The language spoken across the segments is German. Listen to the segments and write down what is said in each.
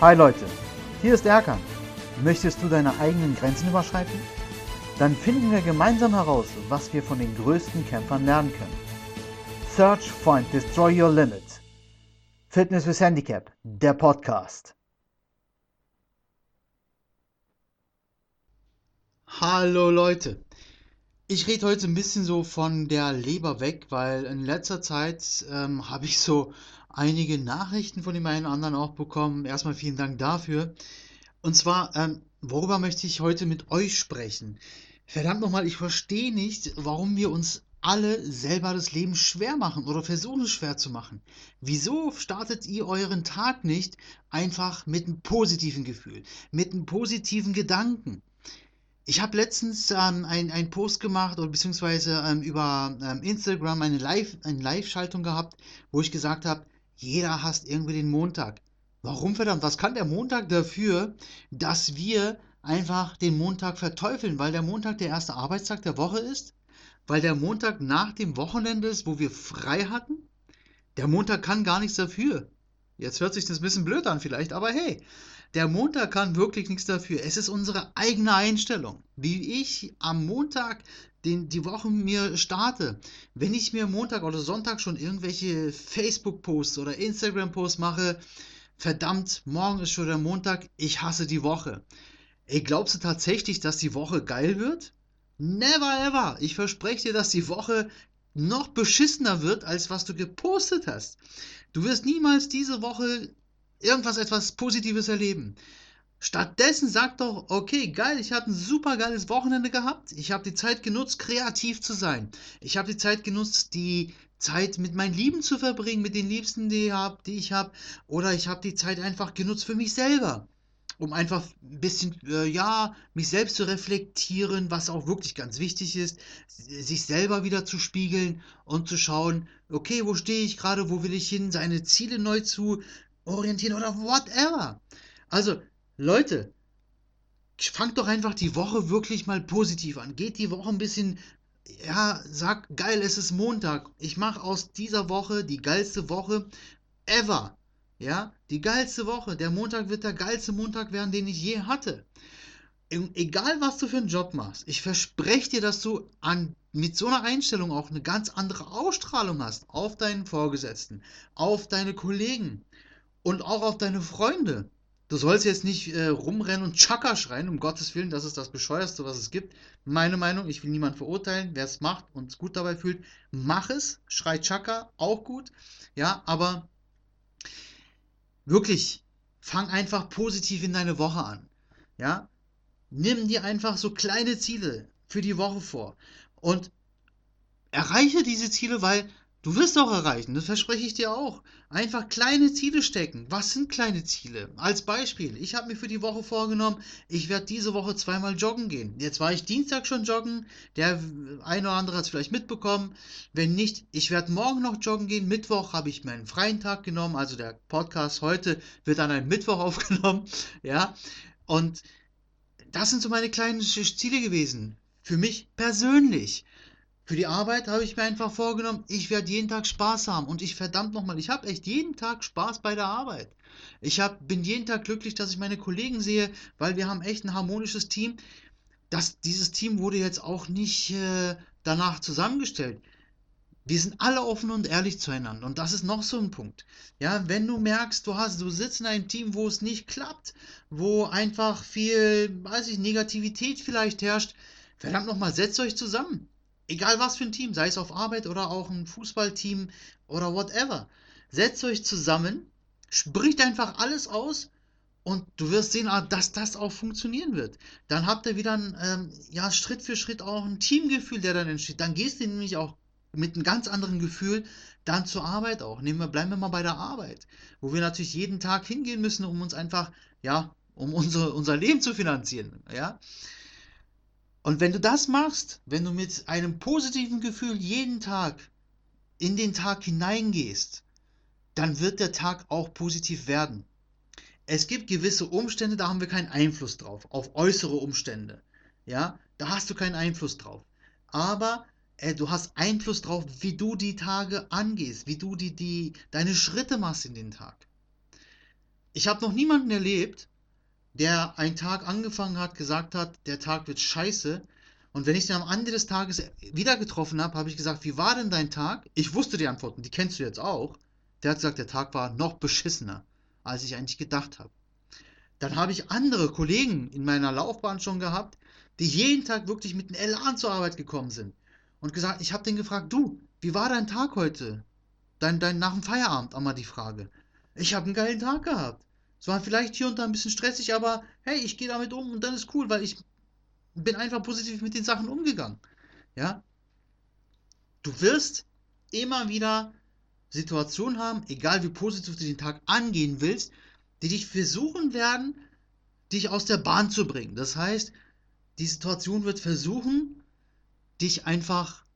Hi Leute, hier ist Erkan. Möchtest du deine eigenen Grenzen überschreiten? Dann finden wir gemeinsam heraus, was wir von den größten Kämpfern lernen können. Search, Find, Destroy Your Limit. Fitness with Handicap, der Podcast. Hallo Leute. Ich rede heute ein bisschen so von der Leber weg, weil in letzter Zeit ähm, habe ich so einige Nachrichten von dem einen oder anderen auch bekommen. Erstmal vielen Dank dafür. Und zwar, ähm, worüber möchte ich heute mit euch sprechen? Verdammt nochmal, ich verstehe nicht, warum wir uns alle selber das Leben schwer machen oder versuchen es schwer zu machen. Wieso startet ihr euren Tag nicht einfach mit einem positiven Gefühl, mit einem positiven Gedanken? Ich habe letztens ähm, einen Post gemacht oder beziehungsweise ähm, über ähm, Instagram eine Live, eine Live-Schaltung gehabt, wo ich gesagt habe, jeder hasst irgendwie den Montag. Warum verdammt? Was kann der Montag dafür, dass wir einfach den Montag verteufeln? Weil der Montag der erste Arbeitstag der Woche ist? Weil der Montag nach dem Wochenende ist, wo wir frei hatten? Der Montag kann gar nichts dafür. Jetzt hört sich das ein bisschen blöd an vielleicht, aber hey, der Montag kann wirklich nichts dafür. Es ist unsere eigene Einstellung. Wie ich am Montag den, die Woche mir starte, wenn ich mir Montag oder Sonntag schon irgendwelche Facebook-Posts oder Instagram-Posts mache, verdammt, morgen ist schon der Montag, ich hasse die Woche. Ey, glaubst du tatsächlich, dass die Woche geil wird? Never ever. Ich verspreche dir, dass die Woche noch beschissener wird, als was du gepostet hast. Du wirst niemals diese Woche irgendwas etwas Positives erleben. Stattdessen sag doch, okay, geil, ich habe ein super geiles Wochenende gehabt. Ich habe die Zeit genutzt, kreativ zu sein. Ich habe die Zeit genutzt, die Zeit mit meinen Lieben zu verbringen, mit den Liebsten, die ich habe. Oder ich habe die Zeit einfach genutzt für mich selber. Um einfach ein bisschen, äh, ja, mich selbst zu reflektieren, was auch wirklich ganz wichtig ist, sich selber wieder zu spiegeln und zu schauen, okay, wo stehe ich gerade, wo will ich hin, seine Ziele neu zu orientieren oder whatever. Also, Leute, fangt doch einfach die Woche wirklich mal positiv an. Geht die Woche ein bisschen, ja, sagt, geil, es ist Montag. Ich mache aus dieser Woche die geilste Woche ever. Ja, die geilste Woche. Der Montag wird der geilste Montag werden, den ich je hatte. Egal, was du für einen Job machst, ich verspreche dir, dass du an, mit so einer Einstellung auch eine ganz andere Ausstrahlung hast auf deinen Vorgesetzten, auf deine Kollegen und auch auf deine Freunde. Du sollst jetzt nicht äh, rumrennen und Chaka schreien, um Gottes Willen, das ist das Bescheuerste, was es gibt. Meine Meinung, ich will niemanden verurteilen, wer es macht und es gut dabei fühlt, mach es, schrei Chaka, auch gut. Ja, aber wirklich, fang einfach positiv in deine Woche an. Ja, nimm dir einfach so kleine Ziele für die Woche vor und erreiche diese Ziele, weil Du wirst auch erreichen, das verspreche ich dir auch. Einfach kleine Ziele stecken. Was sind kleine Ziele? Als Beispiel, ich habe mir für die Woche vorgenommen, ich werde diese Woche zweimal joggen gehen. Jetzt war ich Dienstag schon joggen, der eine oder andere hat es vielleicht mitbekommen. Wenn nicht, ich werde morgen noch joggen gehen. Mittwoch habe ich meinen freien Tag genommen, also der Podcast heute wird an einem Mittwoch aufgenommen. Ja, und das sind so meine kleinen Ziele gewesen. Für mich persönlich. Für die Arbeit habe ich mir einfach vorgenommen, ich werde jeden Tag Spaß haben. Und ich verdammt nochmal, ich habe echt jeden Tag Spaß bei der Arbeit. Ich hab, bin jeden Tag glücklich, dass ich meine Kollegen sehe, weil wir haben echt ein harmonisches Team. Das, dieses Team wurde jetzt auch nicht äh, danach zusammengestellt. Wir sind alle offen und ehrlich zueinander. Und das ist noch so ein Punkt. Ja, wenn du merkst, du hast, du sitzt in einem Team, wo es nicht klappt, wo einfach viel, weiß ich, Negativität vielleicht herrscht, verdammt nochmal, setzt euch zusammen egal was für ein Team, sei es auf Arbeit oder auch ein Fußballteam oder whatever. Setzt euch zusammen, spricht einfach alles aus und du wirst sehen, ah, dass das auch funktionieren wird. Dann habt ihr wieder ein, ähm, ja, Schritt für Schritt auch ein Teamgefühl, der dann entsteht. Dann gehst du nämlich auch mit einem ganz anderen Gefühl dann zur Arbeit auch. Nehmen wir, bleiben wir mal bei der Arbeit, wo wir natürlich jeden Tag hingehen müssen, um uns einfach, ja, um unsere, unser Leben zu finanzieren, ja. Und wenn du das machst, wenn du mit einem positiven Gefühl jeden Tag in den Tag hineingehst, dann wird der Tag auch positiv werden. Es gibt gewisse Umstände, da haben wir keinen Einfluss drauf, auf äußere Umstände. Ja, da hast du keinen Einfluss drauf. Aber äh, du hast Einfluss drauf, wie du die Tage angehst, wie du die, die, deine Schritte machst in den Tag. ich habe noch niemanden erlebt, der einen Tag angefangen hat, gesagt hat, der Tag wird scheiße. Und wenn ich den am Ende des Tages wieder getroffen habe, habe ich gesagt, wie war denn dein Tag? Ich wusste die Antworten, die kennst du jetzt auch. Der hat gesagt, der Tag war noch beschissener, als ich eigentlich gedacht habe. Dann habe ich andere Kollegen in meiner Laufbahn schon gehabt, die jeden Tag wirklich mit einem Elan zur Arbeit gekommen sind. Und gesagt, ich habe den gefragt, du, wie war dein Tag heute? Dein, dein nach dem Feierabend einmal die Frage. Ich habe einen geilen Tag gehabt. Es war vielleicht hier und da ein bisschen stressig, aber hey, ich gehe damit um und dann ist cool, weil ich bin einfach positiv mit den Sachen umgegangen. Ja? Du wirst immer wieder Situationen haben, egal wie positiv du den Tag angehen willst, die dich versuchen werden, dich aus der Bahn zu bringen. Das heißt, die Situation wird versuchen, dich einfach,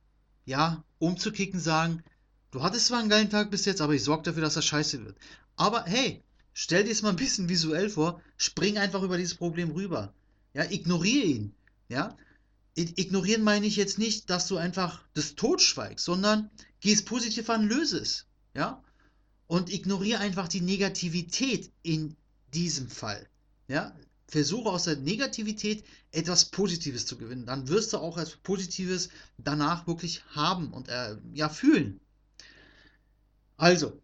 ja, umzukicken, sagen, du hattest zwar einen geilen Tag bis jetzt, aber ich sorge dafür, dass das scheiße wird. Aber hey, Stell dir es mal ein bisschen visuell vor, spring einfach über dieses Problem rüber. Ja, ignoriere ihn. Ja, ignorieren meine ich jetzt nicht, dass du einfach das totschweigst, sondern geh es positiv an, löse es. Ja, und ignoriere einfach die Negativität in diesem Fall. Ja, versuche aus der Negativität etwas Positives zu gewinnen. Dann wirst du auch etwas Positives danach wirklich haben und äh, ja fühlen. Also,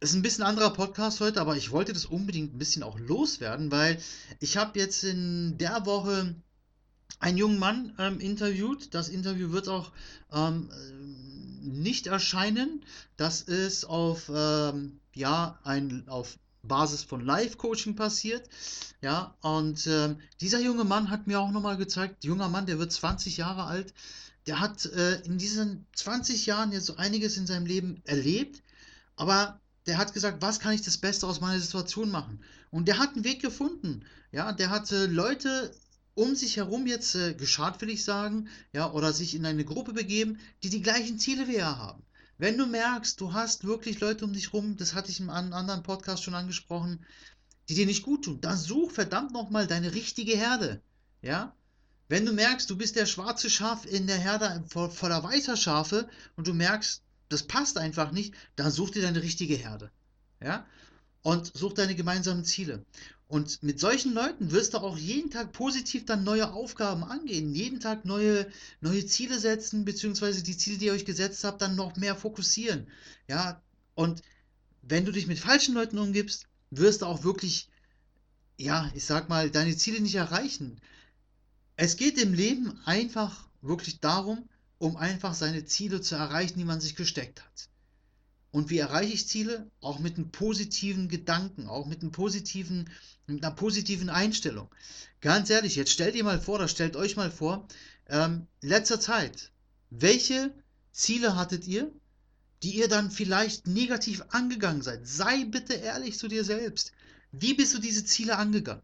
ist ein bisschen anderer Podcast heute, aber ich wollte das unbedingt ein bisschen auch loswerden, weil ich habe jetzt in der Woche einen jungen Mann ähm, interviewt. Das Interview wird auch ähm, nicht erscheinen. Das ist auf ähm, ja ein auf Basis von Live-Coaching passiert. Ja, und ähm, dieser junge Mann hat mir auch nochmal gezeigt, junger Mann, der wird 20 Jahre alt, der hat äh, in diesen 20 Jahren jetzt so einiges in seinem Leben erlebt, aber der hat gesagt, was kann ich das Beste aus meiner Situation machen? Und der hat einen Weg gefunden. Ja, der hat äh, Leute um sich herum jetzt äh, geschart, will ich sagen, ja, oder sich in eine Gruppe begeben, die die gleichen Ziele wie er haben. Wenn du merkst, du hast wirklich Leute um dich herum, das hatte ich in einem anderen Podcast schon angesprochen, die dir nicht gut tun, dann such verdammt nochmal deine richtige Herde. Ja, wenn du merkst, du bist der schwarze Schaf in der Herde voller weißer Schafe und du merkst, das passt einfach nicht, dann such dir deine richtige Herde. Ja? Und such deine gemeinsamen Ziele. Und mit solchen Leuten wirst du auch jeden Tag positiv dann neue Aufgaben angehen, jeden Tag neue, neue Ziele setzen, beziehungsweise die Ziele, die ihr euch gesetzt habt, dann noch mehr fokussieren. Ja, und wenn du dich mit falschen Leuten umgibst, wirst du auch wirklich, ja, ich sag mal, deine Ziele nicht erreichen. Es geht im Leben einfach wirklich darum, um einfach seine Ziele zu erreichen, die man sich gesteckt hat. Und wie erreiche ich Ziele? Auch mit einem positiven Gedanken, auch mit, einem positiven, mit einer positiven Einstellung. Ganz ehrlich, jetzt stellt ihr mal vor, oder stellt euch mal vor, ähm, letzter Zeit, welche Ziele hattet ihr, die ihr dann vielleicht negativ angegangen seid? Sei bitte ehrlich zu dir selbst. Wie bist du diese Ziele angegangen?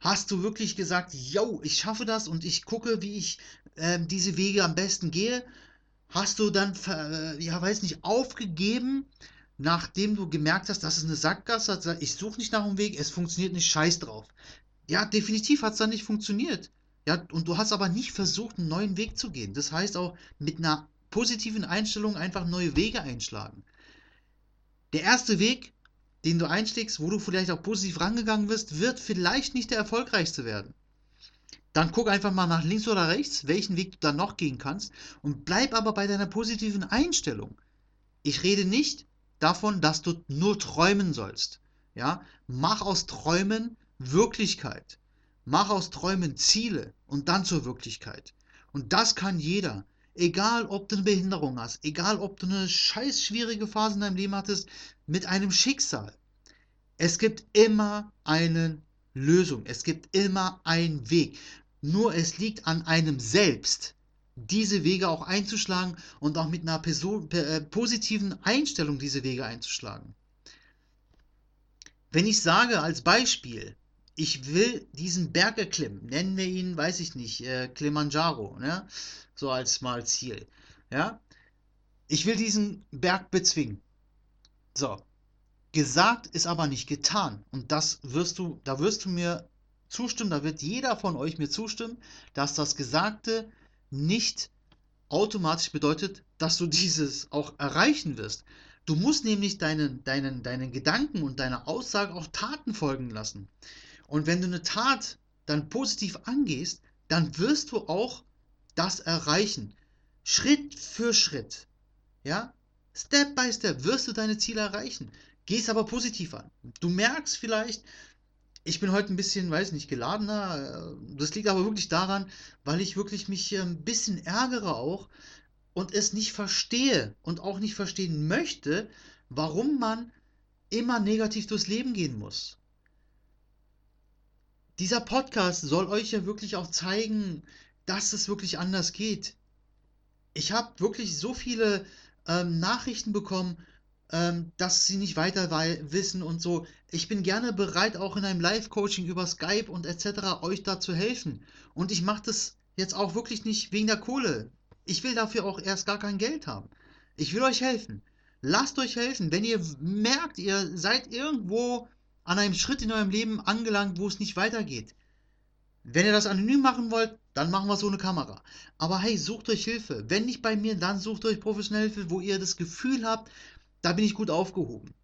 Hast du wirklich gesagt, yo, ich schaffe das und ich gucke, wie ich äh, diese Wege am besten gehe? Hast du dann, äh, ja, weiß nicht, aufgegeben, nachdem du gemerkt hast, das ist eine Sackgasse, ich suche nicht nach einem Weg, es funktioniert nicht, scheiß drauf. Ja, definitiv hat es dann nicht funktioniert. Ja, und du hast aber nicht versucht, einen neuen Weg zu gehen. Das heißt auch mit einer positiven Einstellung einfach neue Wege einschlagen. Der erste Weg den du einschlägst, wo du vielleicht auch positiv rangegangen wirst, wird vielleicht nicht der erfolgreichste werden. Dann guck einfach mal nach links oder rechts, welchen Weg du dann noch gehen kannst und bleib aber bei deiner positiven Einstellung. Ich rede nicht davon, dass du nur träumen sollst. Ja, mach aus Träumen Wirklichkeit. Mach aus Träumen Ziele und dann zur Wirklichkeit. Und das kann jeder. Egal, ob du eine Behinderung hast, egal, ob du eine scheiß schwierige Phase in deinem Leben hattest, mit einem Schicksal. Es gibt immer eine Lösung. Es gibt immer einen Weg. Nur es liegt an einem selbst, diese Wege auch einzuschlagen und auch mit einer Person, äh, positiven Einstellung diese Wege einzuschlagen. Wenn ich sage als Beispiel, ich will diesen Berg erklimmen, nennen wir ihn, weiß ich nicht, äh, Kilimanjaro, ne? so als mal Ziel. Ja? Ich will diesen Berg bezwingen. So. Gesagt ist aber nicht getan. Und das wirst du, da wirst du mir zustimmen, da wird jeder von euch mir zustimmen, dass das Gesagte nicht automatisch bedeutet, dass du dieses auch erreichen wirst. Du musst nämlich deinen, deinen, deinen Gedanken und deiner Aussage auch Taten folgen lassen. Und wenn du eine Tat dann positiv angehst, dann wirst du auch das erreichen. Schritt für Schritt. Ja? Step by Step wirst du deine Ziele erreichen. Geh es aber positiv an. Du merkst vielleicht, ich bin heute ein bisschen, weiß nicht, geladener. Das liegt aber wirklich daran, weil ich wirklich mich ein bisschen ärgere auch und es nicht verstehe und auch nicht verstehen möchte, warum man immer negativ durchs Leben gehen muss. Dieser Podcast soll euch ja wirklich auch zeigen, dass es wirklich anders geht. Ich habe wirklich so viele ähm, Nachrichten bekommen, ähm, dass sie nicht weiter wissen und so. Ich bin gerne bereit, auch in einem Live-Coaching über Skype und etc. euch da zu helfen. Und ich mache das jetzt auch wirklich nicht wegen der Kohle. Ich will dafür auch erst gar kein Geld haben. Ich will euch helfen. Lasst euch helfen. Wenn ihr merkt, ihr seid irgendwo an einem Schritt in eurem Leben angelangt, wo es nicht weitergeht. Wenn ihr das anonym machen wollt, dann machen wir so eine Kamera. Aber hey, sucht euch Hilfe. Wenn nicht bei mir, dann sucht euch professionelle Hilfe, wo ihr das Gefühl habt, da bin ich gut aufgehoben.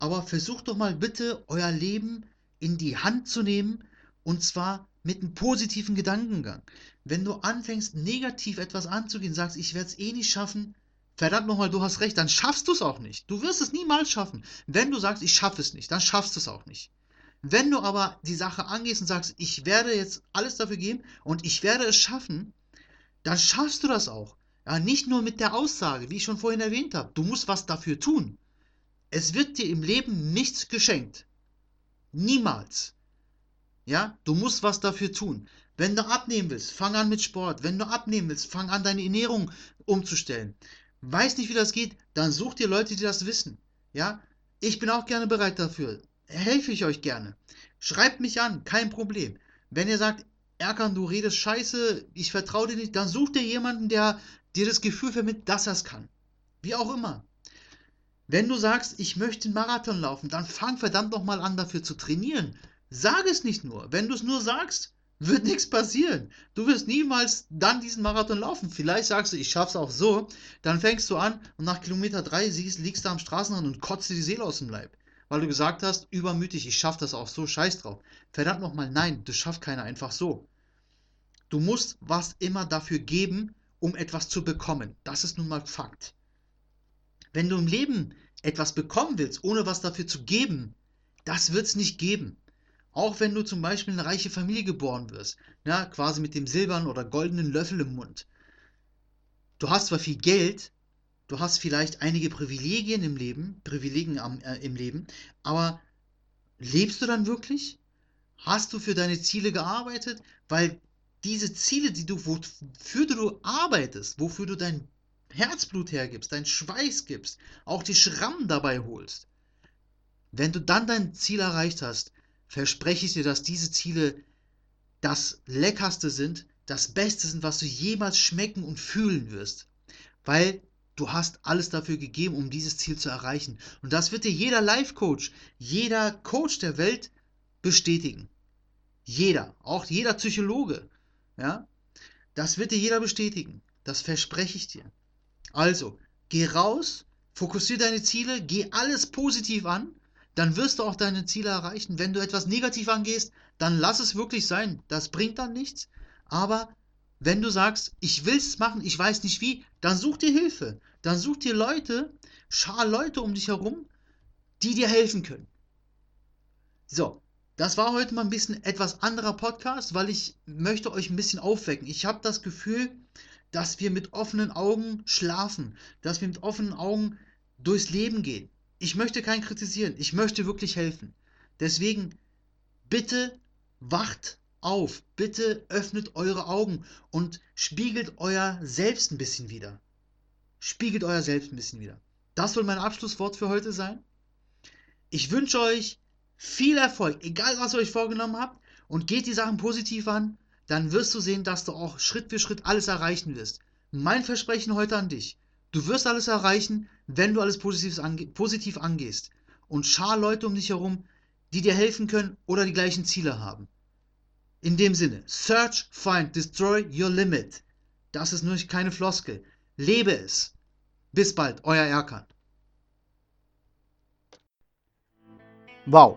Aber versucht doch mal bitte, euer Leben in die Hand zu nehmen und zwar mit einem positiven Gedankengang. Wenn du anfängst, negativ etwas anzugehen, sagst, ich werde es eh nicht schaffen, verdammt nochmal, du hast recht, dann schaffst du es auch nicht. Du wirst es niemals schaffen. Wenn du sagst, ich schaffe es nicht, dann schaffst du es auch nicht. Wenn du aber die Sache angehst und sagst, ich werde jetzt alles dafür geben und ich werde es schaffen, dann schaffst du das auch. Ja, nicht nur mit der Aussage, wie ich schon vorhin erwähnt habe. Du musst was dafür tun. Es wird dir im Leben nichts geschenkt. Niemals. Ja, du musst was dafür tun. Wenn du abnehmen willst, fang an mit Sport. Wenn du abnehmen willst, fang an, deine Ernährung umzustellen. Weiß nicht, wie das geht, dann such dir Leute, die das wissen. Ja, ich bin auch gerne bereit dafür. Helfe ich euch gerne. Schreibt mich an, kein Problem. Wenn ihr sagt, Erkan, du redest scheiße, ich vertraue dir nicht, dann such dir jemanden, der dir das Gefühl vermittelt, dass er es kann. Wie auch immer. Wenn du sagst, ich möchte einen Marathon laufen, dann fang verdammt nochmal an, dafür zu trainieren. Sag es nicht nur. Wenn du es nur sagst, wird nichts passieren. Du wirst niemals dann diesen Marathon laufen. Vielleicht sagst du, ich schaff's auch so. Dann fängst du an und nach Kilometer drei siehst, liegst du am Straßenrand und kotzt dir die Seele aus dem Leib. Weil du gesagt hast, übermütig, ich schaff das auch so, scheiß drauf. Verdammt nochmal, nein, das schafft keiner einfach so. Du musst was immer dafür geben, um etwas zu bekommen. Das ist nun mal Fakt. Wenn du im Leben etwas bekommen willst, ohne was dafür zu geben, das wird es nicht geben. Auch wenn du zum Beispiel in eine reiche Familie geboren wirst, ja, quasi mit dem silbernen oder goldenen Löffel im Mund. Du hast zwar viel Geld, du hast vielleicht einige Privilegien im Leben, Privilegien am, äh, im Leben, aber lebst du dann wirklich? Hast du für deine Ziele gearbeitet? Weil diese Ziele, die du, wofür du arbeitest, wofür du dein Herzblut hergibst, dein Schweiß gibst, auch die Schrammen dabei holst, wenn du dann dein Ziel erreicht hast, verspreche ich dir, dass diese Ziele das Leckerste sind, das Beste sind, was du jemals schmecken und fühlen wirst. Weil du hast alles dafür gegeben, um dieses Ziel zu erreichen. Und das wird dir jeder Life-Coach, jeder Coach der Welt bestätigen. Jeder, auch jeder Psychologe. Ja? Das wird dir jeder bestätigen. Das verspreche ich dir. Also, geh raus, fokussiere deine Ziele, geh alles positiv an, dann wirst du auch deine Ziele erreichen. Wenn du etwas negativ angehst, dann lass es wirklich sein. Das bringt dann nichts. Aber wenn du sagst, ich will es machen, ich weiß nicht wie, dann such dir Hilfe. Dann such dir Leute, schar Leute um dich herum, die dir helfen können. So, das war heute mal ein bisschen etwas anderer Podcast, weil ich möchte euch ein bisschen aufwecken. Ich habe das Gefühl, dass wir mit offenen Augen schlafen, dass wir mit offenen Augen durchs Leben gehen. Ich möchte keinen kritisieren, ich möchte wirklich helfen. Deswegen bitte wacht auf, bitte öffnet eure Augen und spiegelt euer Selbst ein bisschen wieder. Spiegelt euer Selbst ein bisschen wieder. Das soll mein Abschlusswort für heute sein. Ich wünsche euch viel Erfolg, egal was ihr euch vorgenommen habt, und geht die Sachen positiv an, dann wirst du sehen, dass du auch Schritt für Schritt alles erreichen wirst. Mein Versprechen heute an dich. Du wirst alles erreichen, wenn du alles ange positiv angehst. Und schar Leute um dich herum, die dir helfen können oder die gleichen Ziele haben. In dem Sinne, search, find, destroy your limit. Das ist nur keine Floskel. Lebe es. Bis bald, euer Erkan. Wow.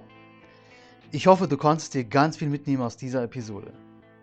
Ich hoffe, du konntest dir ganz viel mitnehmen aus dieser Episode.